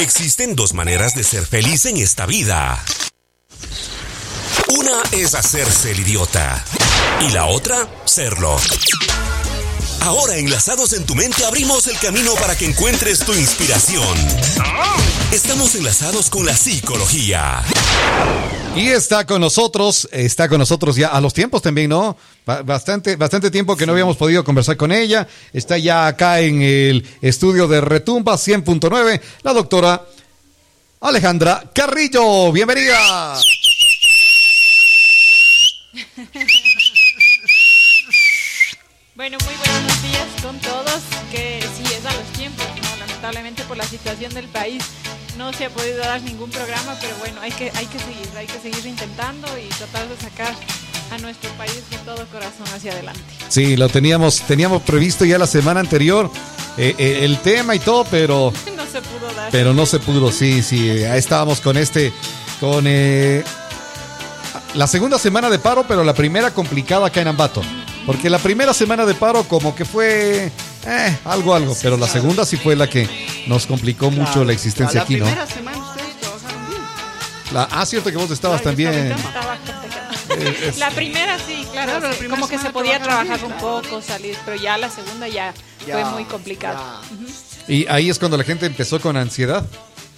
Existen dos maneras de ser feliz en esta vida. Una es hacerse el idiota y la otra, serlo. Ahora, enlazados en tu mente, abrimos el camino para que encuentres tu inspiración. Estamos enlazados con la psicología. Y está con nosotros, está con nosotros ya a los tiempos también, ¿no? Bastante, bastante tiempo que no habíamos podido conversar con ella. Está ya acá en el estudio de Retumba 100.9, la doctora Alejandra Carrillo. Bienvenida. Bueno, muy buenos días con todos, que sí es a los tiempos, lamentablemente por la situación del país no se ha podido dar ningún programa, pero bueno, hay que, hay que seguir, hay que seguir intentando y tratar de sacar a nuestro país con todo corazón hacia adelante. Sí, lo teníamos, teníamos previsto ya la semana anterior eh, eh, el tema y todo, pero no se pudo dar. Pero no se pudo, sí, sí, ahí estábamos con este, con eh, la segunda semana de paro, pero la primera complicada acá en Ambato. Porque la primera semana de paro como que fue eh, algo, algo, pero la segunda sí fue la que nos complicó mucho la existencia aquí, ¿no? La primera semana ustedes trabajaron bien. La, ah, cierto que vos estabas también. Eh, la primera sí, claro, como que se podía trabajar un poco, salir, pero ya la segunda ya, fue muy complicado. Y ahí es cuando la gente empezó con ansiedad.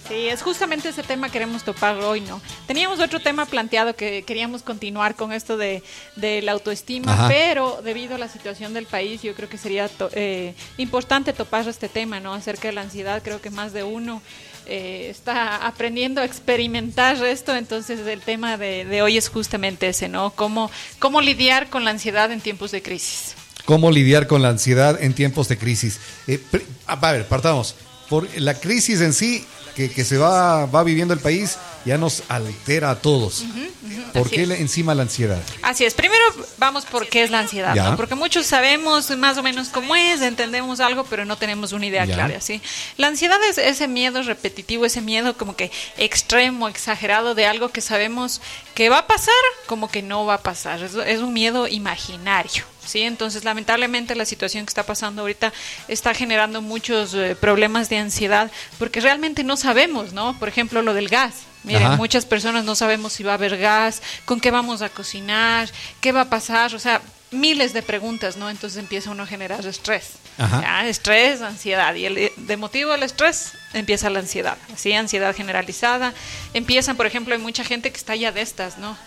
Sí, es justamente ese tema que queremos topar hoy, ¿no? Teníamos otro tema planteado que queríamos continuar con esto de, la autoestima, pero debido a la situación del país, yo creo que sería eh, importante topar este tema, ¿no? Acerca de la ansiedad, creo que más de uno eh, está aprendiendo a experimentar esto, entonces el tema de, hoy es justamente ese, ¿no? Cómo, cómo lidiar con la ansiedad en tiempos de crisis. Cómo lidiar con la ansiedad en tiempos de crisis. Eh, a ver, partamos. Por la crisis en sí, que, se va, va viviendo el país ya nos altera a todos. ¿Por qué encima la ansiedad? Así es. Primero vamos por qué es la ansiedad, porque muchos sabemos más o menos cómo es, entendemos algo, pero no tenemos una idea clara. ¿sí? La ansiedad es ese miedo repetitivo, ese miedo como que extremo, exagerado de algo que sabemos que va a pasar, como que no va a pasar. es un miedo imaginario. ¿Sí? Entonces, lamentablemente la situación que está pasando ahorita está generando muchos eh, problemas de ansiedad porque realmente no sabemos, ¿no? Por ejemplo, lo del gas. Miren, muchas personas no sabemos si va a haber gas, con qué vamos a cocinar, qué va a pasar, o sea, miles de preguntas, ¿no? Entonces empieza uno a generar estrés. Estrés, ansiedad. Y el, de motivo del estrés empieza la ansiedad. Así, ansiedad generalizada. Empiezan, por ejemplo, hay mucha gente que está ya de estas, ¿no?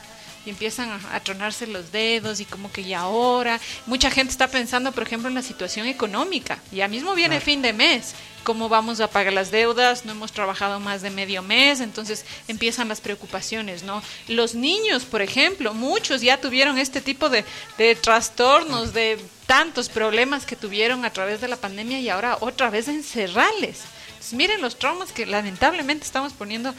Y empiezan a, tronarse los dedos y como que ya ahora. Mucha gente está pensando, por ejemplo, en la situación económica. Ya mismo viene fin de mes. ¿Cómo vamos a pagar las deudas? No hemos trabajado más de medio mes, entonces empiezan las preocupaciones, ¿no? Los niños, por ejemplo, muchos ya tuvieron este tipo de, de trastornos, de tantos problemas que tuvieron a través de la pandemia y ahora otra vez encerrarles. miren los traumas que lamentablemente estamos poniendo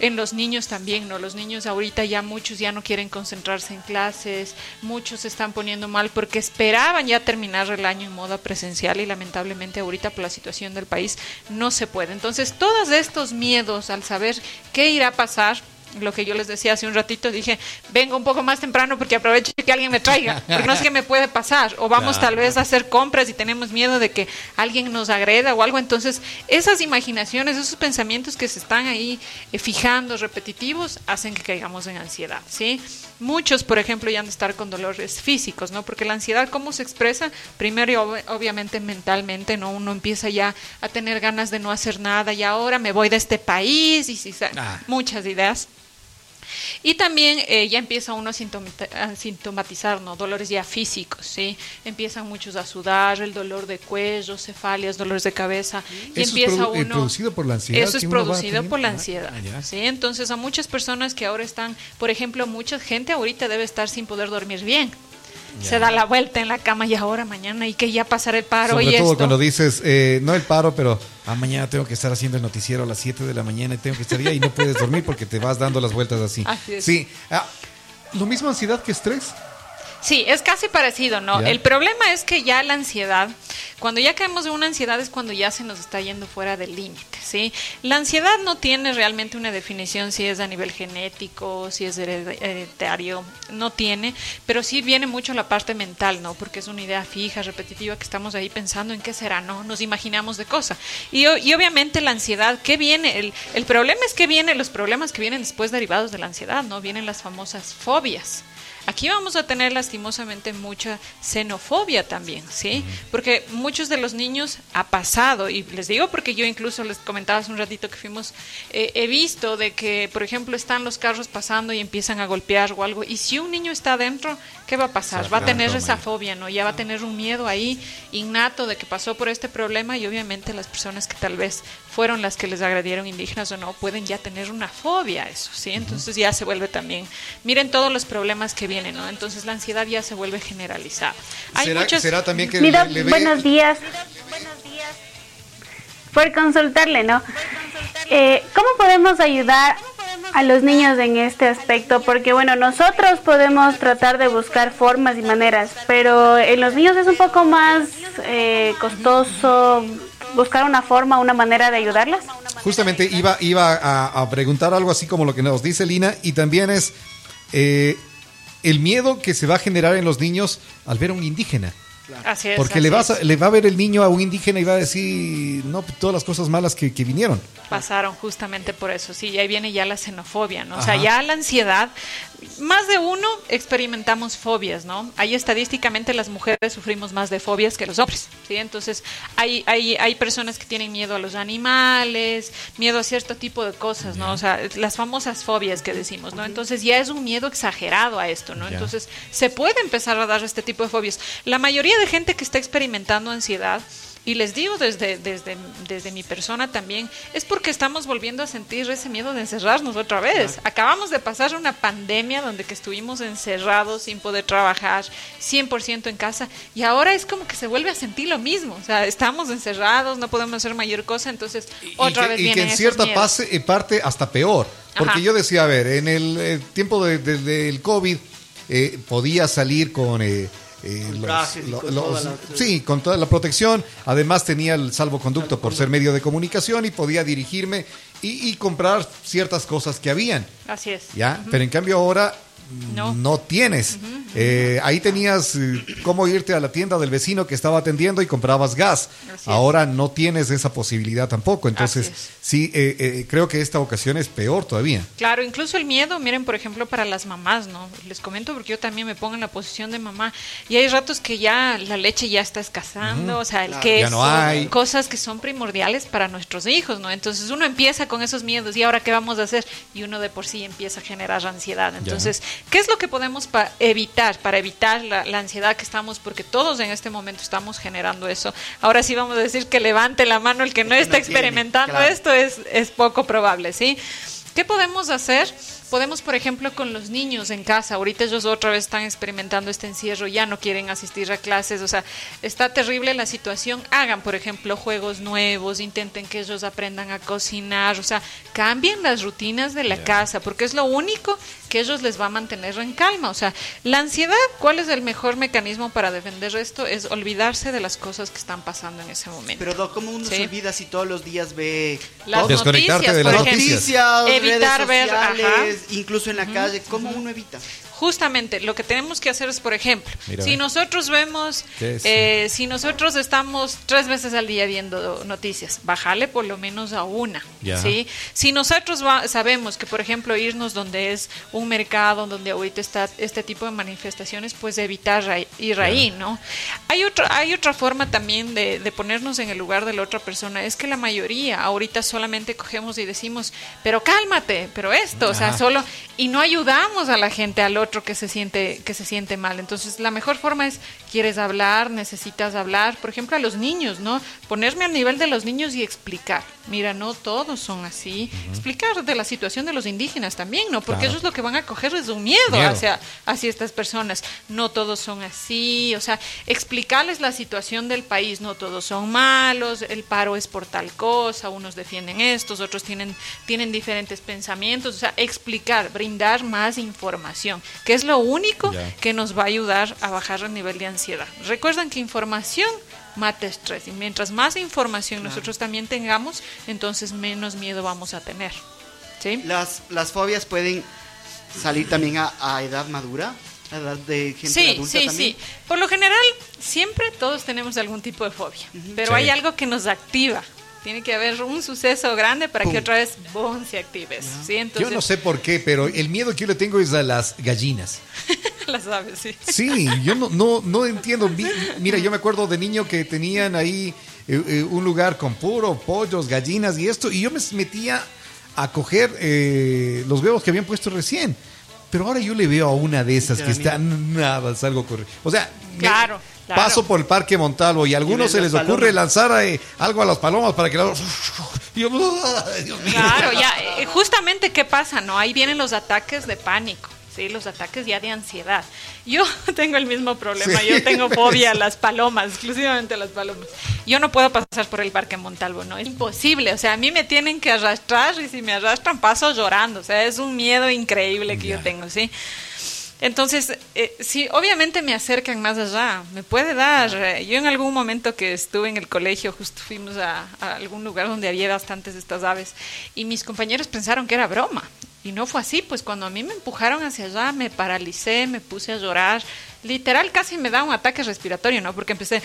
en los niños también, ¿no? Los niños ahorita ya muchos ya no quieren concentrarse en clases, muchos se están poniendo mal porque esperaban ya terminar el año en modo presencial y lamentablemente ahorita por la situación del país no se puede. Entonces, todos estos miedos al saber qué irá a pasar, lo que yo les decía hace un ratito, dije, vengo un poco más temprano porque aprovecho que alguien me traiga, porque no sé qué me puede pasar, o vamos tal vez a hacer compras y tenemos miedo de que alguien nos agreda o algo, entonces esas imaginaciones, esos pensamientos que se están ahí eh, fijando, repetitivos, hacen que caigamos en ansiedad, ¿sí? Muchos, por ejemplo, ya han de estar con dolores físicos, ¿no? Porque la ansiedad, ¿cómo se expresa? Primero, obviamente, mentalmente, ¿no? Uno empieza ya a tener ganas de no hacer nada y ahora me voy de este país y si, ah. muchas ideas. Y también eh, ya empieza uno a, sintomatizar, ¿no? Dolores ya físicos, ¿sí? Empiezan muchos a sudar, el dolor de cuello, cefalias, dolores de cabeza. Y eso empieza es eh, producido por la ansiedad. Eso es producido por la ansiedad, ah, ¿sí? Entonces a muchas personas que ahora están, por ejemplo, mucha gente ahorita debe estar sin poder dormir bien se da la vuelta en la cama y ahora mañana y que ya pasará el paro Sobre y todo cuando dices, eh, no el paro, pero ah, mañana tengo que estar haciendo el noticiero a las 7 de la mañana y tengo que estar ahí y no puedes dormir porque te vas dando las vueltas así. así Sí, ah, lo mismo ansiedad que estrés. Sí, es casi parecido, ¿no? El problema es que ya la ansiedad, cuando ya caemos en una ansiedad es cuando ya se nos está yendo fuera del límite, ¿sí? La ansiedad no tiene realmente una definición si es a nivel genético, si es hereditario, no tiene, pero sí viene mucho la parte mental, ¿no? Porque es una idea fija, repetitiva, que estamos ahí pensando en qué será, ¿no? Nos imaginamos de cosas. Y, y obviamente la ansiedad, ¿qué viene? El, el problema es que vienen los problemas que vienen después derivados de la ansiedad, ¿no? Vienen las famosas fobias. Aquí vamos a tener lastimosamente mucha xenofobia también, ¿sí? Porque muchos de los niños ha pasado, y les digo porque yo incluso les comentaba hace un ratito que fuimos, eh, he visto de que, por ejemplo, están los carros pasando y empiezan a golpear o algo, y si un niño está adentro, ¿qué va a pasar? Va a tener esa fobia, ¿no? Ya va a tener un miedo ahí innato de que pasó por este problema y obviamente las personas que tal vez fueron las que les agredieron indígenas o no, pueden ya tener una fobia a eso, ¿sí? Entonces ya se vuelve también, miren todos los problemas que vienen, ¿no? Entonces la ansiedad ya se vuelve generalizada. Hay ¿Será, también que Mira, buenos días. Buenos días. Por consultarle, ¿no? Eh, ¿Cómo podemos ayudar a los niños en este aspecto? Porque bueno, nosotros podemos tratar de buscar formas y maneras, pero en los niños es un poco más eh, costoso buscar una forma, una manera de ayudarlas. Justamente iba, iba a, preguntar algo así como lo que nos dice Lina y también es eh, el miedo que se va a generar en los niños al ver a un indígena. Así es, Porque le, vas le va a ver el niño a un indígena y va a decir, no, todas las cosas malas que, que vinieron. Pasaron justamente por eso, sí, y ahí viene ya la xenofobia, ¿no? O sea, ya la ansiedad más de uno experimentamos fobias, ¿no? Ahí estadísticamente las mujeres sufrimos más de fobias que los hombres, ¿sí? Entonces hay, hay, hay personas que tienen miedo a los animales, miedo a cierto tipo de cosas, ¿no? O sea, las famosas fobias que decimos, ¿no? Entonces ya es un miedo exagerado a esto, ¿no? Entonces se puede empezar a dar este tipo de fobias. La mayoría de gente que está experimentando ansiedad, y les digo desde, desde, desde mi persona también, es porque estamos volviendo a sentir ese miedo de encerrarnos otra vez. Acabamos de pasar una pandemia donde que estuvimos encerrados sin poder trabajar 100% en casa y ahora es como que se vuelve a sentir lo mismo. O sea, estamos encerrados, no podemos hacer mayor cosa, entonces otra vez Y que en cierta eh, parte hasta peor. Porque yo decía, a ver, en el, eh, tiempo de, del COVID eh, podía salir con... Eh, sí, con toda la protección. Además tenía el salvoconducto por ser medio de comunicación y podía dirigirme y, comprar ciertas cosas que habían. Así es. ¿Ya? Pero en cambio ahora no, tienes. Eh, ahí tenías eh, cómo irte a la tienda del vecino que estaba atendiendo y comprabas gas. Ahora no tienes esa posibilidad tampoco. Entonces, sí, eh, creo que esta ocasión es peor todavía. Claro, incluso el miedo, miren, por ejemplo, para las mamás, ¿no? Les comento porque yo también me pongo en la posición de mamá y hay ratos que ya la leche ya está escasando, o sea, el que no hay. cosas que son primordiales para nuestros hijos, ¿no? Entonces uno empieza con esos miedos y ahora qué vamos a hacer y uno de por sí empieza a generar ansiedad. Entonces, ¿qué es lo que podemos evitar? para evitar la, ansiedad que estamos, porque todos en este momento estamos generando eso. Ahora sí vamos a decir que levante la mano el que no está experimentando esto, es, es poco probable, ¿sí? ¿Qué podemos hacer? Podemos, por ejemplo, con los niños en casa, ahorita ellos otra vez están experimentando este encierro, ya no quieren asistir a clases, o sea, está terrible la situación. Hagan, por ejemplo, juegos nuevos, intenten que ellos aprendan a cocinar, o sea, cambien las rutinas de la casa, porque es lo único que ellos les va a mantener en calma. O sea, la ansiedad, ¿cuál es el mejor mecanismo para defender esto? Es olvidarse de las cosas que están pasando en ese momento. Pero, ¿cómo uno se olvida si todos los días ve las noticias, de las noticias, evitar ver, incluso en la calle, ¿cómo uno evita? Justamente lo que tenemos que hacer es, por ejemplo, si nosotros vemos, eh, si nosotros estamos tres veces al día viendo noticias, bájale por lo menos a una. ¿sí? Si nosotros sabemos que, por ejemplo, irnos donde es un mercado, donde ahorita está este tipo de manifestaciones, pues evitar ir ahí, ¿no? Hay, otro, hay otra forma también de, ponernos en el lugar de la otra persona, es que la mayoría ahorita solamente cogemos y decimos, pero cálmate, pero esto, o sea, solo, y no ayudamos a la gente al otro otro que se siente que se siente mal. Entonces, la mejor forma es quieres hablar, necesitas hablar, por ejemplo, a los niños, ¿no? Ponerme al nivel de los niños y explicar. Mira, no todos son así. Explicar de la situación de los indígenas también, ¿no? Porque eso es lo que van a coger es un miedo, hacia hacia estas personas. No todos son así, o sea, explicarles la situación del país, no todos son malos, el paro es por tal cosa, unos defienden estos, otros tienen tienen diferentes pensamientos, o sea, explicar, brindar más información que es lo único que nos va a ayudar a bajar el nivel de ansiedad. Recuerden que información mata estrés y mientras más información nosotros también tengamos, entonces menos miedo vamos a tener. ¿sí? Las, las fobias pueden salir también a, edad madura. A edad de gente sí, adulta sí, también. sí. Por lo general, siempre todos tenemos algún tipo de fobia, pero hay algo que nos activa. Tiene que haber un suceso grande para que otra vez boom, se active. ¿sí? Yo no sé por qué, pero el miedo que yo le tengo es a las gallinas. las aves, sí. Sí, yo no, no, no entiendo. Mira, yo me acuerdo de niño que tenían ahí eh, eh, un lugar con puro pollos, gallinas y esto, y yo me metía a coger eh, los huevos que habían puesto recién. Pero ahora yo le veo a una de esas que está nada, salgo corriendo. O sea, claro. Paso por el Parque Montalvo y a algunos se les ocurre lanzar eh, algo a las palomas para que la... Claro, ya, eh, justamente qué pasa, ¿no? Ahí vienen los ataques de pánico. Sí, los ataques ya de ansiedad. Yo tengo el mismo problema, yo tengo fobia a las palomas, exclusivamente a las palomas. Yo no puedo pasar por el Parque Montalvo, no, es imposible. O sea, a mí me tienen que arrastrar y si me arrastran paso llorando. O sea, es un miedo increíble que yo tengo, ¿sí? Entonces, eh, sí, obviamente me acercan más allá, me puede dar. Eh, yo en algún momento que estuve en el colegio, justo fuimos a, algún lugar donde había bastantes de estas aves y mis compañeros pensaron que era broma. Y no fue así, pues cuando a mí me empujaron hacia allá, me paralicé, me puse a llorar. Literal casi me da un ataque respiratorio, ¿no? Porque empecé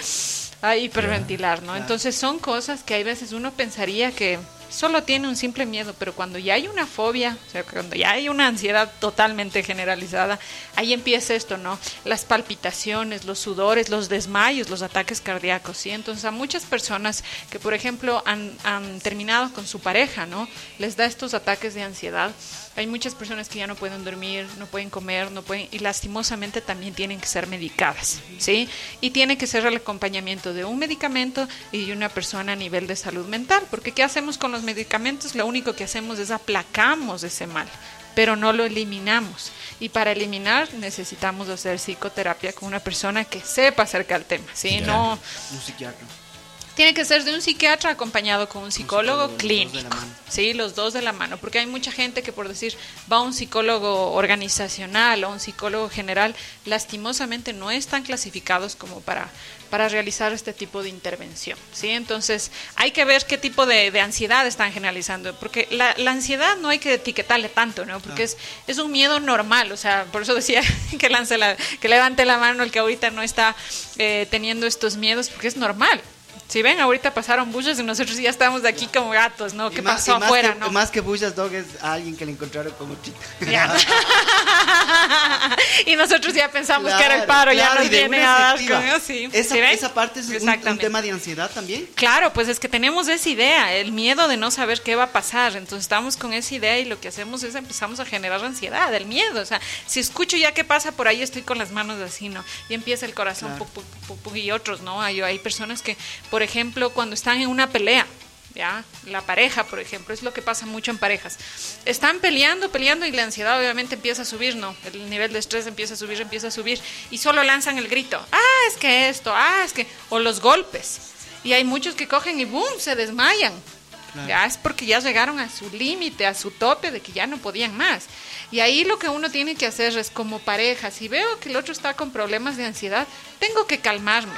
a hiperventilar, ¿no? Entonces son cosas que hay veces uno pensaría que solo tiene un simple miedo, pero cuando ya hay una fobia, o sea, cuando ya hay una ansiedad totalmente generalizada, ahí empieza esto, ¿no? Las palpitaciones, los sudores, los desmayos, los ataques cardíacos, ¿sí? Entonces a muchas personas que, por ejemplo, han, han terminado con su pareja, ¿no? Les da estos ataques de ansiedad hay muchas personas que ya no pueden dormir, no pueden comer, no pueden y lastimosamente también tienen que ser medicadas, ¿sí? Y tiene que ser el acompañamiento de un medicamento y de una persona a nivel de salud mental, porque ¿qué hacemos con los medicamentos? Lo único que hacemos es aplacamos ese mal, pero no lo eliminamos. Y para eliminar necesitamos hacer psicoterapia con una persona que sepa acerca del tema, ¿sí? No un psiquiatra tiene que ser de un psiquiatra acompañado con un psicólogo, clínico. sí, los dos de la mano, porque hay mucha gente que por decir va a un psicólogo organizacional o un psicólogo general, lastimosamente no están clasificados como para para realizar este tipo de intervención, ¿sí? Entonces, hay que ver qué tipo de, ansiedad están generalizando, porque la, ansiedad no hay que etiquetarle tanto, ¿no? Porque es, es un miedo normal, o sea, por eso decía que, lance la, que levante la mano el que ahorita no está eh, teniendo estos miedos, porque es normal, si ven, ahorita pasaron bullas y nosotros ya estamos de aquí como gatos, ¿no? ¿Qué pasó afuera, que, no? Más que bullas, Dog, es alguien que le encontraron como chica. y nosotros ya pensamos que era el paro, ya nos viene a dar con sí. Esa, esa, parte es un, tema de ansiedad también. Claro, pues es que tenemos esa idea, el miedo de no saber qué va a pasar. Entonces estamos con esa idea y lo que hacemos es empezamos a generar ansiedad, el miedo. O sea, si escucho ya qué pasa por ahí, estoy con las manos así, ¿no? Y empieza el corazón, y otros, ¿no? Hay, hay personas que por ejemplo, cuando están en una pelea, ¿ya? La pareja, por ejemplo, es lo que pasa mucho en parejas. Están peleando, peleando y la ansiedad obviamente empieza a subir, ¿no? El nivel de estrés empieza a subir, empieza a subir y solo lanzan el grito, ah, es que esto, ah, es que, o los golpes. Y hay muchos que cogen y boom, se desmayan. Ya es porque ya llegaron a su límite, a su tope de que ya no podían más. Y ahí lo que uno tiene que hacer es como pareja, si veo que el otro está con problemas de ansiedad, tengo que calmarme.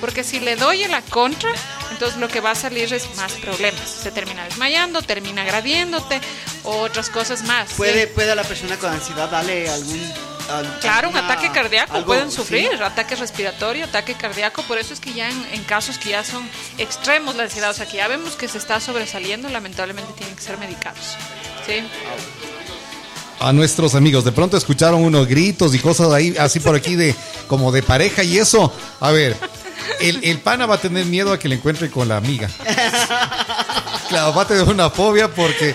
Porque si le doy en la contra, entonces lo que va a salir es más problemas. Se termina desmayando, termina agradiéndote, o otras cosas más. ¿Puede, ¿Puede a la persona con ansiedad darle algún Claro, un ataque cardíaco pueden sufrir, ataque respiratorio, ataque cardíaco, por eso es que ya en, casos que ya son extremos la ansiedad, o sea que ya vemos que se está sobresaliendo, lamentablemente tienen que ser medicados. ¿sí? A nuestros amigos, de pronto escucharon unos gritos y cosas ahí, así por aquí de como de pareja y eso. A ver, el, el pana va a tener miedo a que le encuentre con la amiga. Claro, va a tener una fobia porque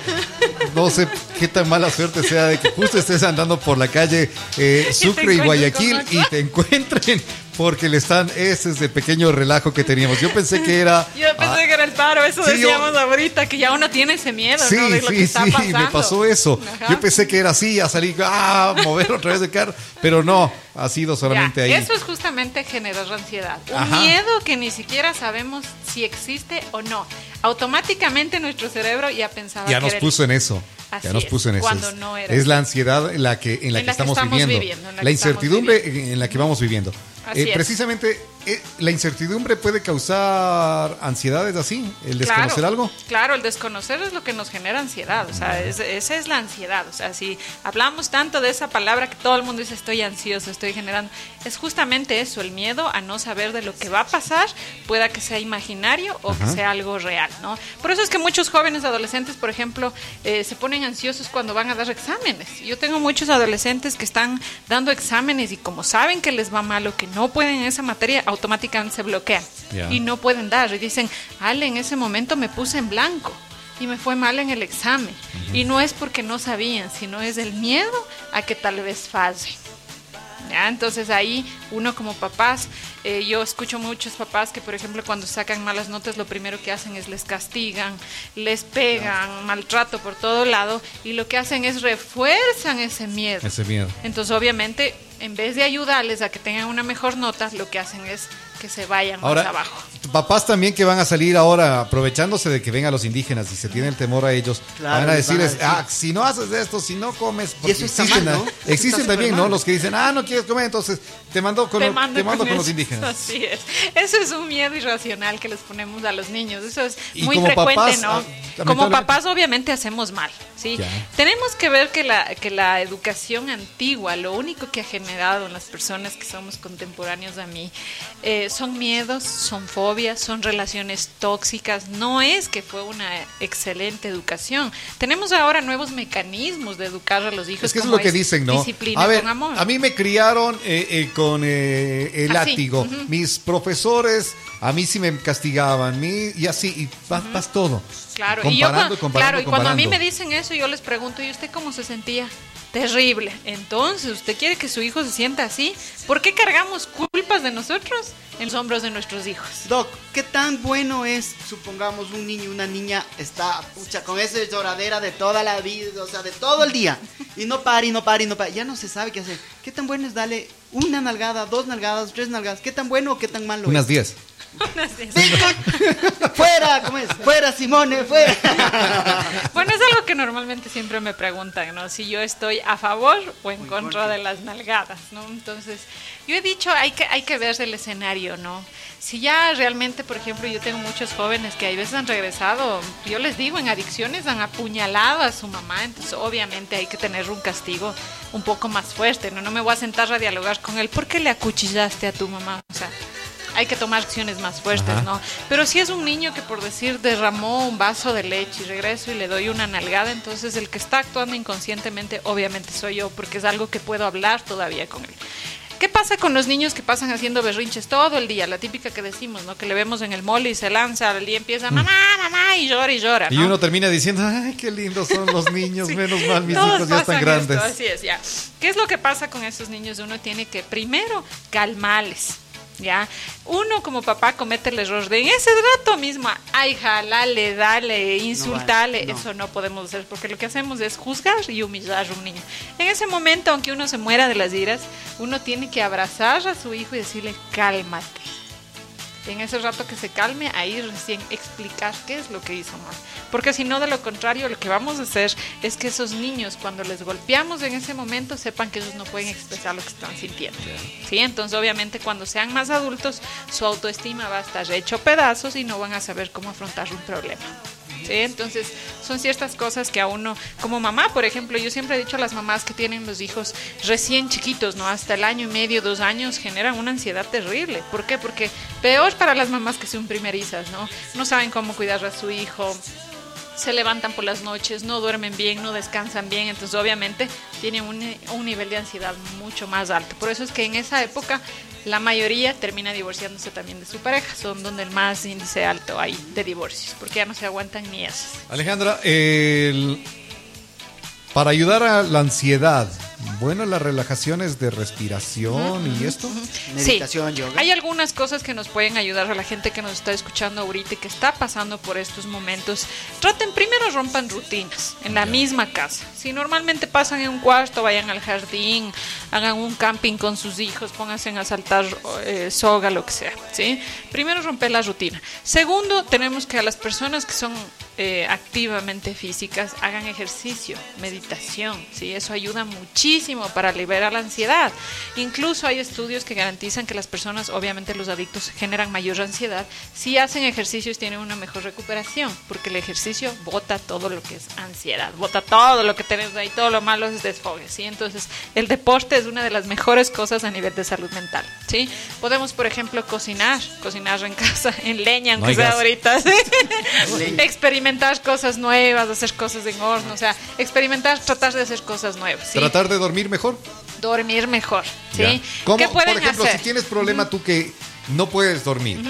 no sé qué tan mala suerte sea de que justo estés andando por la calle eh, Sucre y Guayaquil y te encuentren porque le están, ese es el pequeño relajo que teníamos. Yo pensé que era. Yo pensé ah, que era el paro, eso decíamos ahorita, que ya uno tiene ese miedo, sí, ¿no? De lo sí, que está sí, me pasó eso. Yo pensé que era así, a salir, a mover otra vez de carro, pero no, ha sido solamente ahí. Eso es justamente generar ansiedad. Un miedo que ni siquiera sabemos si existe o no. automáticamente nuestro cerebro ya pensaba ya nos puso en eso. ya nos puso en eso. Cuando no era es la ansiedad en la que, en la, que, estamos, viviendo. la, incertidumbre en la que vamos viviendo. Eh, precisamente la incertidumbre puede causar ansiedades así, el desconocer algo. Claro, el desconocer es lo que nos genera ansiedad, o sea, esa es la ansiedad, o sea, si hablamos tanto de esa palabra que todo el mundo dice estoy ansioso, estoy generando, es justamente eso, el miedo a no saber de lo que va a pasar, pueda que sea imaginario o que sea algo real, ¿no? Por eso es que muchos jóvenes adolescentes, por ejemplo, eh, se ponen ansiosos cuando van a dar exámenes. Yo tengo muchos adolescentes que están dando exámenes y como saben que les va mal o que no pueden en esa materia, automáticamente se bloquean y no pueden dar. Y dicen, Ale, en ese momento me puse en blanco y me fue mal en el examen. Y no es porque no sabían, sino es el miedo a que tal vez falle. Entonces ahí uno como papás, eh, yo escucho muchos papás que por ejemplo cuando sacan malas notas lo primero que hacen es les castigan, les pegan, maltrato por todo lado y lo que hacen es refuerzan ese miedo. Ese miedo. Entonces obviamente en vez de ayudarles a que tengan una mejor nota, lo que hacen es que se vayan más abajo. Papás también que van a salir ahora aprovechándose de que vengan los indígenas y se tienen temor a ellos, van a decirles, ah, si no haces esto, si no comes, porque y eso existen, existen también, ¿no? Los que dicen, ah, no quieres comer, entonces te mando con, los indígenas. Así es. Eso es un miedo irracional que les ponemos a los niños. Eso es muy frecuente, ¿no? Ah, como papás obviamente hacemos mal, ¿sí? Tenemos que ver que la, que la educación antigua, lo único que ha generado en las personas que somos contemporáneos a mí, eh, son miedos, son fobias, son relaciones tóxicas. No es que fue una excelente educación. Tenemos ahora nuevos mecanismos de educar a los hijos. Es que es lo que dicen, ¿no? Disciplina con amor. A mí me criaron eh, eh, con el látigo. Mis profesores a mí sí me castigaban, mí, y así, y vas, todo. Claro, y, yo, claro, y cuando a mí me dicen eso, yo les pregunto, ¿y usted cómo se sentía? Terrible. Entonces, ¿usted quiere que su hijo se sienta así? ¿Por qué cargamos culpas de nosotros en los hombros de nuestros hijos? Doc, ¿qué tan bueno es, supongamos, un niño una niña está, pucha, con esa lloradera de toda la vida, o sea, de todo el día, y no para, y no para, y no para, ya no se sabe qué hacer. ¿Qué tan bueno es darle una nalgada, dos nalgadas, tres nalgadas? ¿Qué tan bueno o qué tan malo Unas diez. fuera, ¿cómo es? Fuera, Simone, fuera. bueno, es algo que normalmente siempre me preguntan, ¿no? Si yo estoy a favor o en contra de las nalgadas, ¿no? Entonces, yo he dicho, hay que, hay que ver el escenario, ¿no? Si ya realmente, por ejemplo, yo tengo muchos jóvenes que a veces han regresado, yo les digo, en adicciones han apuñalado a su mamá, entonces obviamente hay que tener un castigo un poco más fuerte, ¿no? No me voy a sentar a dialogar con él, ¿por qué le acuchillaste a tu mamá? O sea, hay que tomar acciones más fuertes, ¿no? Pero si es un niño que por decir derramó un vaso de leche y regreso y le doy una nalgada, entonces el que está actuando inconscientemente obviamente soy yo, porque es algo que puedo hablar todavía con él. ¿Qué pasa con los niños que pasan haciendo berrinches todo el día? La típica que decimos, ¿no? Que le vemos en el mole y se lanza y empieza mamá, mamá y llora y llora. Y uno termina diciendo, ay, qué lindos son los niños, menos mal mis hijos ya están grandes. así es, ya. ¿Qué es lo que pasa con esos niños? Uno tiene que primero calmarles ¿ya? Uno como papá comete el error de en ese rato mismo, ay, jalale, dale, insultale, eso no podemos hacer porque lo que hacemos es juzgar y humillar a un niño. En ese momento, aunque uno se muera de las iras, uno tiene que abrazar a su hijo y decirle, cálmate en ese rato que se calme, ahí recién explicar qué es lo que hizo mal. Porque si no, de lo contrario, lo que vamos a hacer es que esos niños, cuando les golpeamos en ese momento, sepan que ellos no pueden expresar lo que están sintiendo. ¿Sí? Entonces, obviamente, cuando sean más adultos, su autoestima va a estar hecho pedazos y no van a saber cómo afrontar un problema. Entonces, son ciertas cosas que a uno, como mamá, por ejemplo, yo siempre he dicho a las mamás que tienen los hijos recién chiquitos, ¿no? Hasta el año y medio, dos años, generan una ansiedad terrible. ¿Por qué? Porque peor para las mamás que son primerizas, ¿no? No saben cómo cuidar a su hijo, se levantan por las noches, no duermen bien, no descansan bien, entonces obviamente tienen un, un, nivel de ansiedad mucho más alto. Por eso es que en esa época la mayoría termina divorciándose también de su pareja, son donde el más índice alto hay de divorcios, porque ya no se aguantan ni esas. Alejandra, para ayudar a la ansiedad Bueno, las relajaciones de respiración y esto. Meditación, yoga. Hay algunas cosas que nos pueden ayudar a la gente que nos está escuchando ahorita y que está pasando por estos momentos. Traten primero rompan rutinas en la misma casa. Si normalmente pasan en un cuarto, vayan al jardín, hagan un camping con sus hijos, pónganse a saltar eh, soga, lo que sea. ¿sí? Primero romper la rutina. Segundo, tenemos que a las personas que son eh, activamente físicas hagan ejercicio, meditación, ¿sí? eso ayuda muchísimo para liberar la ansiedad. Incluso hay estudios que garantizan que las personas, obviamente los adictos, generan mayor ansiedad. Si hacen ejercicios tienen una mejor recuperación, porque el ejercicio bota todo lo que es ansiedad, bota todo lo que tenemos ahí, todo lo malo es desfogue. ¿sí? Entonces, el deporte es una de las mejores cosas a nivel de salud mental. ¿sí? Podemos, por ejemplo, cocinar, cocinar en casa, en leña, aunque sea ahorita. Experimentar experimentar cosas nuevas, hacer cosas en horno, o sea, experimentar, tratar de hacer cosas nuevas. ¿Tratar de dormir mejor? Dormir mejor, ¿sí? ¿Cómo, por ejemplo, si tienes problema tú que no puedes dormir,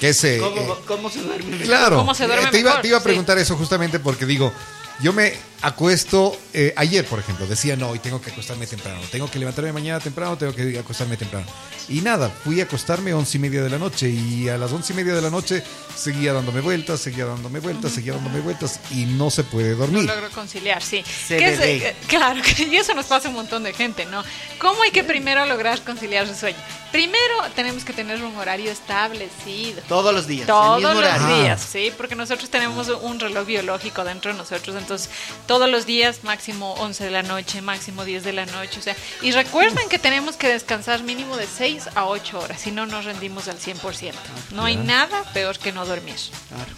que se, ¿Cómo, eh, ¿Cómo, se duerme Claro, ¿Cómo se duerme te, iba, te iba a preguntar eso justamente porque digo, yo me acuesto, eh, ayer por ejemplo, decía, no, hoy tengo que acostarme temprano, tengo que levantarme mañana temprano, tengo que acostarme temprano. Y nada, fui a acostarme a once y media de la noche y a las once y media de la noche seguía dándome vueltas, seguía dándome vueltas, seguía dándome vueltas y no se puede dormir. No logro conciliar, sí. Eh, claro, y eso nos pasa a un montón de gente, ¿no? ¿Cómo hay que primero lograr conciliar su sueño? Primero tenemos que tener un horario establecido. Todos los días. Todos los días, sí, porque nosotros tenemos un reloj biológico dentro de nosotros, entonces todos los días máximo 11 de la noche, máximo 10 de la noche, o sea, y recuerden que tenemos que descansar mínimo de 6 a 8 horas, si no nos rendimos al 100%. No hay nada peor que no dormir.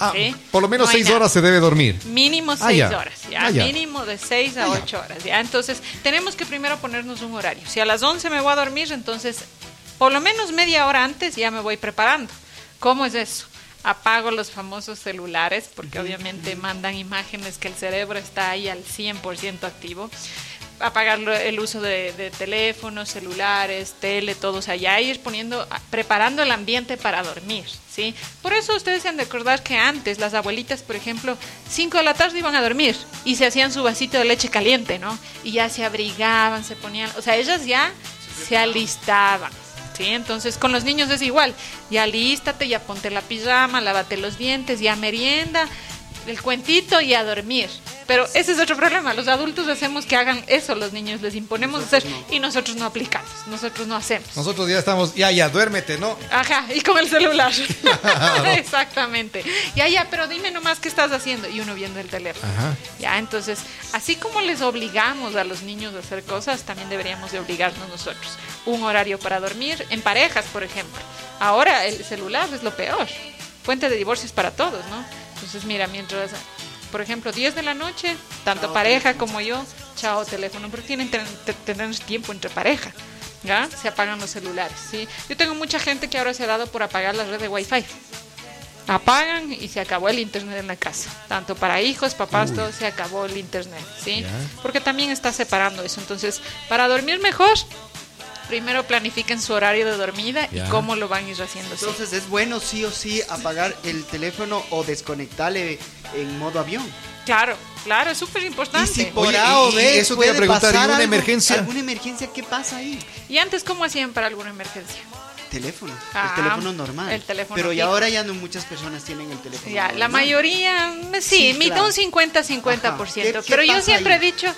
Ah, por lo menos 6 horas se debe dormir. Mínimo 6 ah, horas, ya, ah, mínimo de 6 a 8 horas, ya. Entonces, tenemos que primero ponernos un horario. Si a las 11 me voy a dormir, entonces por lo menos media hora antes ya me voy preparando. ¿Cómo es eso? Apago los famosos celulares porque obviamente mandan imágenes que el cerebro está ahí al 100% activo. Apagar el uso de, teléfonos, celulares, tele, todos allá, ir poniendo, preparando el ambiente para dormir, ¿sí? Por eso ustedes se han de acordar que antes las abuelitas, por ejemplo, 5 de la tarde iban a dormir y se hacían su vasito de leche caliente, ¿no? Y ya se abrigaban, se ponían, o sea, ellas ya se alistaban. ¿Sí? Entonces con los niños es igual, ya lístate, ya ponte la pijama, lávate los dientes, ya merienda, el cuentito y a dormir. Pero ese es otro problema. Los adultos hacemos que hagan eso, los niños les imponemos hacer y nosotros no aplicamos, nosotros no hacemos. Nosotros ya estamos, ya, ya, duérmete, ¿no? Ajá, y con el celular. Exactamente. Ya, ya, pero dime nomás qué estás haciendo. Y uno viendo el teléfono. Ajá. Ya, entonces, así como les obligamos a los niños a hacer cosas, también deberíamos de obligarnos nosotros. Un horario para dormir, en parejas, por ejemplo. Ahora el celular es lo peor. Fuente de divorcios para todos, ¿no? Entonces, mira, mientras por ejemplo, 10 de la noche, tanto pareja como yo, chao teléfono, porque tienen que tener tiempo entre pareja. ¿Ya? Se apagan los celulares, ¿sí? Yo tengo mucha gente que ahora se ha dado por apagar la red de Wi-Fi. Apagan y se acabó el internet en la casa. Tanto para hijos, papás, todo se acabó el internet, ¿sí? Porque también está separando eso. Entonces, para dormir mejor, primero planifiquen su horario de dormida y cómo lo van a ir haciendo. Entonces es bueno sí o sí apagar el teléfono o desconectarle en modo avión. Claro, claro, es súper importante. Y si por A o B eso puede preguntar, ¿y una emergencia? ¿Alguna emergencia qué pasa ahí? ¿Y antes cómo hacían para alguna emergencia? Teléfono, el ah, teléfono normal. El teléfono Pero y ahora ya no muchas personas tienen el teléfono. Ya, la mayoría, sí, sí un 50-50%. Pero yo siempre he dicho,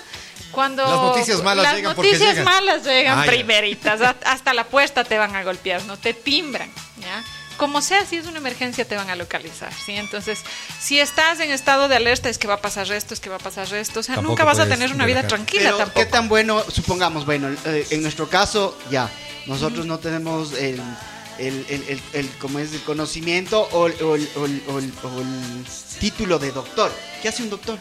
cuando las noticias malas llegan porque noticias malas llegan ah, primeritas, hasta la puerta te van a golpear, no te timbran, ¿ya? Como sea, si es una emergencia te van a localizar, ¿sí? Entonces, si estás en estado de alerta es que va a pasar esto, es que va a pasar esto, o sea, nunca vas a tener una vida tranquila tampoco. ¿Qué tan bueno, supongamos, bueno, eh, en nuestro caso, ya, nosotros no tenemos el, el, el, el, como es el conocimiento o, o, o el título de doctor. ¿Qué hace un doctor?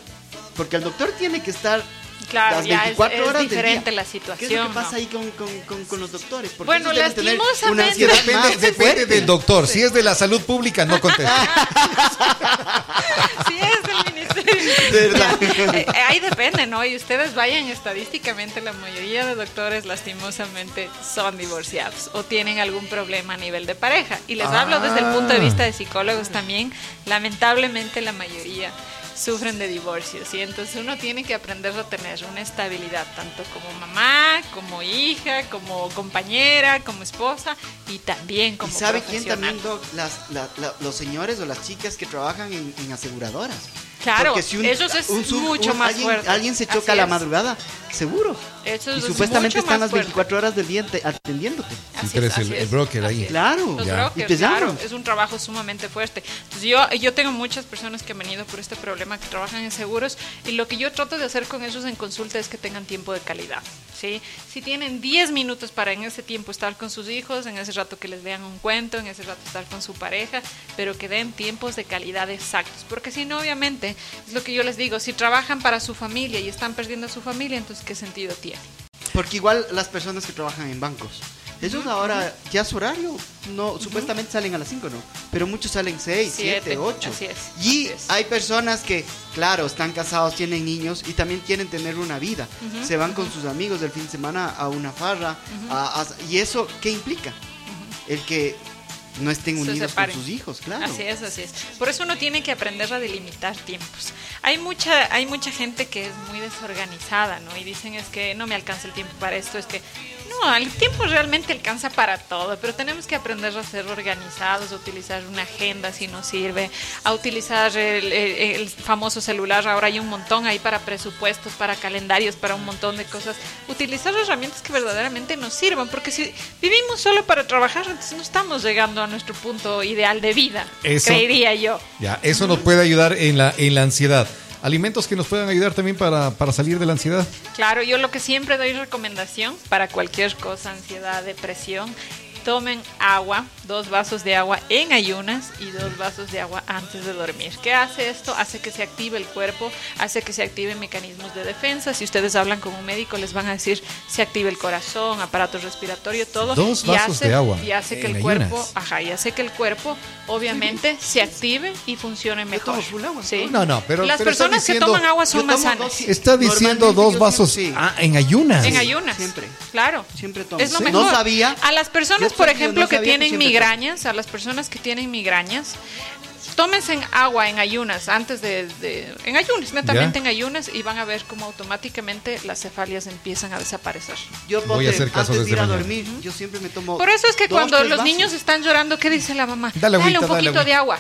Porque el doctor tiene que estar Claro, las 24 es, horas diferente la situación. ¿Qué es lo que pasa ahí con, con, con, los doctores? Porque bueno, lastimosamente. Depende, depende del doctor. Si es de la salud pública, no contesta. si es del ministerio. Eh, ahí depende, ¿no? Y ustedes vayan estadísticamente, la mayoría de doctores, lastimosamente, son divorciados o tienen algún problema a nivel de pareja. Y les hablo desde el punto de vista de psicólogos también. Lamentablemente, la mayoría sufren de divorcio, ¿sí? Entonces uno tiene que aprender a tener una estabilidad, tanto como mamá, como hija, como compañera, como esposa y también como ¿Y sabe quién también, Las, los señores o las chicas que trabajan en aseguradoras. Claro, Porque si eso es mucho más alguien, fuerte. Alguien se choca a la madrugada, seguro. Eso y supuestamente están las 24 horas del día atendiéndote. Así es, el, broker ahí. Claro. Los brokers, claro. Es un trabajo sumamente fuerte. Entonces yo, yo tengo muchas personas que han venido por este problema que trabajan en seguros y lo que yo trato de hacer con ellos en consulta es que tengan tiempo de calidad. ¿sí? Si tienen 10 minutos para en ese tiempo estar con sus hijos, en ese rato que les lean un cuento, en ese rato estar con su pareja, pero que den tiempos de calidad exactos. Porque si no, obviamente, es lo que yo les digo, si trabajan para su familia y están perdiendo a su familia, entonces ¿qué sentido tiene? Porque igual las personas que trabajan en bancos, ellos ahora ya su horario, no, supuestamente salen a las 5, ¿no? Pero muchos salen 6, 7, 8. y hay personas que, claro, están casados, tienen niños y también quieren tener una vida. Se van con sus amigos del fin de semana a una farra. ¿Y eso qué implica? El que no estén unidos con sus hijos, claro. Así es, así es. Por eso uno tiene que aprender a delimitar tiempos. Hay mucha, hay mucha gente que es muy desorganizada, ¿no? Y dicen es que no me alcanza el tiempo para esto, es que no, el tiempo realmente alcanza para todo, pero tenemos que aprender a ser organizados, a utilizar una agenda si nos sirve, a utilizar el, famoso celular. Ahora hay un montón ahí para presupuestos, para calendarios, para un montón de cosas. Utilizar herramientas que verdaderamente nos sirvan, porque si vivimos solo para trabajar, entonces no estamos llegando a nuestro punto ideal de vida, creería yo. Ya, eso nos puede ayudar en la, en la ansiedad alimentos que nos puedan ayudar también para, para salir de la ansiedad. Claro, yo lo que siempre doy recomendación para cualquier cosa, ansiedad, depresión, tomen agua, dos vasos de agua en ayunas y dos vasos de agua antes de dormir. ¿Qué hace esto? Hace que se active el cuerpo, hace que se activen mecanismos de defensa. Si ustedes hablan con un médico, les van a decir se active el corazón, aparato respiratorio, todo. Dos vasos de agua. Y hace que el cuerpo, ajá, y hace que el cuerpo, obviamente, se active y funcione mejor. Sí. No, no, pero las personas que toman agua son más sanas. Está diciendo dos vasos ah, en ayunas. En ayunas. Siempre. Claro. Siempre tomo. Es lo mejor. No sabía. A las personas, por ejemplo, que tienen migrañas, a las personas que tienen migrañas, tómense agua en ayunas, antes de, en ayunas, netamente en ayunas, y van a ver cómo automáticamente las cefalias empiezan a desaparecer. Yo Voy a hacer caso antes de ir a dormir, yo siempre me tomo. Por eso es que cuando los niños están llorando, ¿qué dice la mamá? Dale, un poquito de agua.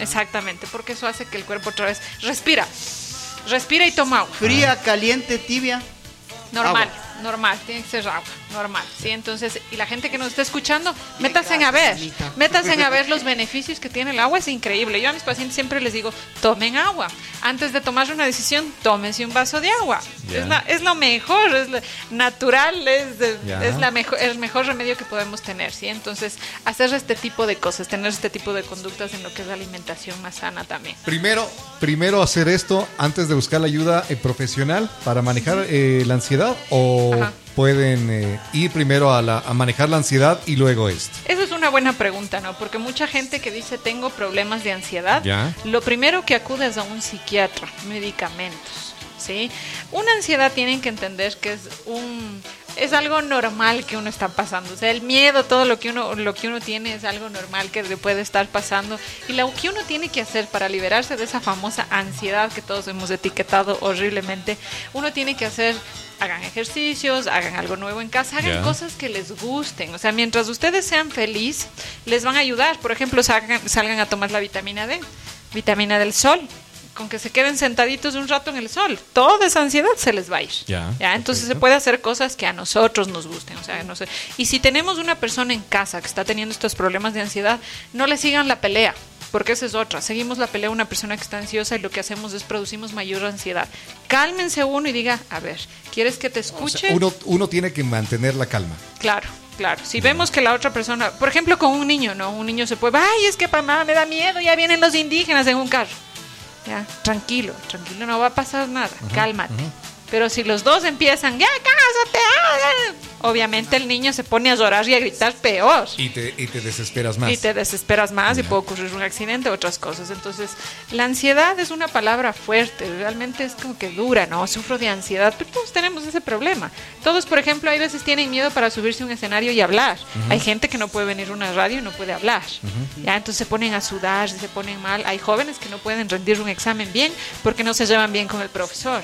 Exactamente, porque eso hace que el cuerpo otra vez respira. Respira y toma agua. Fría, caliente, tibia. Normal normal, tiene que ser agua, normal, ¿sí? Entonces, y la gente que nos está escuchando, métanse a ver, métanse a ver los beneficios que tiene el agua, es increíble. Yo a mis pacientes siempre les digo, tomen agua. Antes de tomar una decisión, tómense un vaso de agua. Es, lo mejor, es natural, es, es la mejor, el mejor remedio que podemos tener, ¿sí? Entonces, hacer este tipo de cosas, tener este tipo de conductas en lo que es la alimentación más sana también. Primero, primero hacer esto antes de buscar la ayuda eh, profesional para manejar eh, la ansiedad o pueden eh, ir primero a, manejar la ansiedad y luego esto? Esa es una buena pregunta, ¿no? Porque mucha gente que dice tengo problemas de ansiedad, lo primero que acude es a un psiquiatra, medicamentos, ¿sí? Una ansiedad tienen que entender que es un es algo normal que uno está pasando. O sea, el miedo, todo lo que uno, lo que uno tiene es algo normal que le puede estar pasando. Y lo que uno tiene que hacer para liberarse de esa famosa ansiedad que todos hemos etiquetado horriblemente, uno tiene que hacer hagan ejercicios, hagan algo nuevo en casa, hagan cosas que les gusten. O sea, mientras ustedes sean felices, les van a ayudar. Por ejemplo, salgan, salgan a tomar la vitamina D, vitamina del sol con que se queden sentaditos un rato en el sol, toda esa ansiedad se les va a ir. Ya, entonces se puede hacer cosas que a nosotros nos gusten. O sea, no sé. Y si tenemos una persona en casa que está teniendo estos problemas de ansiedad, no le sigan la pelea, porque esa es otra. Seguimos la pelea a una persona que está ansiosa y lo que hacemos es producimos mayor ansiedad. Cálmense uno y diga, a ver, ¿quieres que te escuche? uno, uno tiene que mantener la calma. Claro. Claro, si vemos que la otra persona, por ejemplo, con un niño, ¿no? Un niño se puede, ay, es que mamá me da miedo, ya vienen los indígenas en un carro. Ya, tranquilo, tranquilo, no va a pasar nada, cálmate. Pero si los dos empiezan, ya cásate, obviamente el niño se pone a llorar y a gritar peor. Y te, y te desesperas más. Y te desesperas más y puede ocurrir un accidente, otras cosas. Entonces, la ansiedad es una palabra fuerte, realmente es como que dura, ¿no? Sufro de ansiedad, pero todos tenemos ese problema. Todos, por ejemplo, hay veces tienen miedo para subirse a un escenario y hablar. Hay gente que no puede venir a una radio y no puede hablar. Ya, entonces se ponen a sudar, se ponen mal. Hay jóvenes que no pueden rendir un examen bien porque no se llevan bien con el profesor.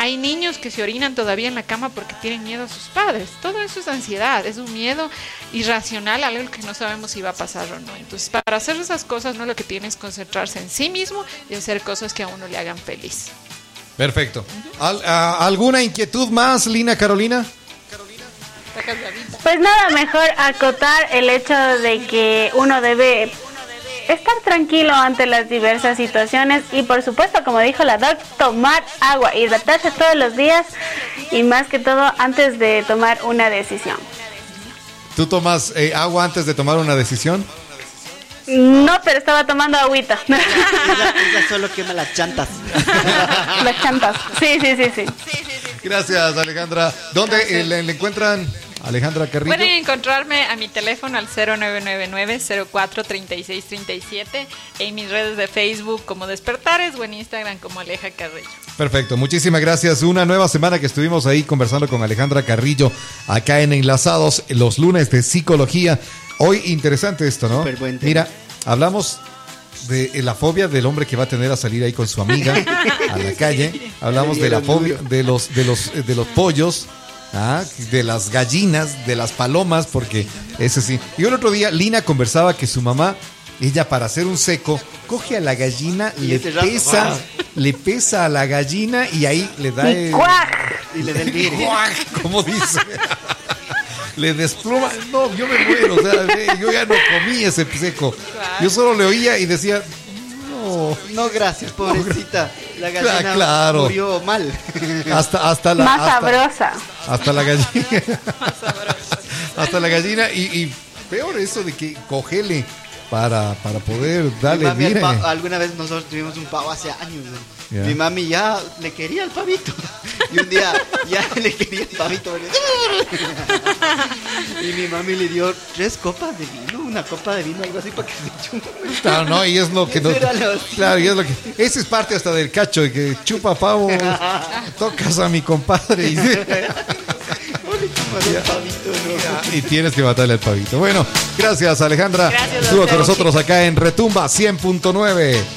Hay niños que se orinan todavía en la cama porque tienen miedo a sus padres. Todo eso es ansiedad, es un miedo irracional a algo que no sabemos si va a pasar o no. Entonces, para hacer esas cosas, no lo que tiene es concentrarse en sí mismo y hacer cosas que a uno le hagan feliz. Perfecto. ¿Alguna inquietud más, Lina Carolina? Pues nada, mejor acotar el hecho de que uno debe estar tranquilo ante las diversas situaciones y por supuesto, como dijo la doc, tomar agua, hidratarse todos los días y más que todo antes de tomar una decisión. ¿Tú tomas eh, agua antes de tomar una decisión? No, pero estaba tomando agüita. Ella, solo quema las chantas. Las chantas. Sí, sí, sí, sí. Gracias, Alejandra. ¿Dónde eh, le encuentran? Alejandra Carrillo. Pueden encontrarme a mi teléfono al 0999-043637 en mis redes de Facebook como Despertares o en Instagram como Aleja Carrillo. Perfecto, muchísimas gracias. Una nueva semana que estuvimos ahí conversando con Alejandra Carrillo acá en Enlazados los lunes de psicología. Hoy interesante esto, ¿no? Mira, hablamos de la fobia del hombre que va a tener a salir ahí con su amiga a la calle. Hablamos de la fobia de los de los de los pollos ¿ah? de las gallinas, de las palomas, porque ese sí. Y el otro día Lina conversaba que su mamá, ella para hacer un seco, coge a la gallina, le pesa, le pesa a la gallina y ahí le da el... Y le da el como dice. le desploma. No, yo me muero. O sea, yo ya no comí ese seco. Yo solo le oía y decía, no, gracias, pobrecita. La gallina murió mal. Hasta, hasta la. Más sabrosa. Hasta la gallina. Más sabrosa. hasta la gallina. Y, y peor eso de que cogele para, para poder darle bien. Alguna vez nosotros tuvimos un pavo hace años. Mi mami ya le quería el pavito. Y un día ya le quería el pavito. y mi mami le dio tres copas de vino, una copa de vino, algo así para que se chupe. Claro, no, y es lo que no. Claro, y es lo que. Esa es parte hasta del cacho, de que chupa pavo, tocas a mi compadre. Y, y tienes que matarle al pavito. Bueno, gracias Alejandra. Estuvo con nosotros acá en Retumba 100.9.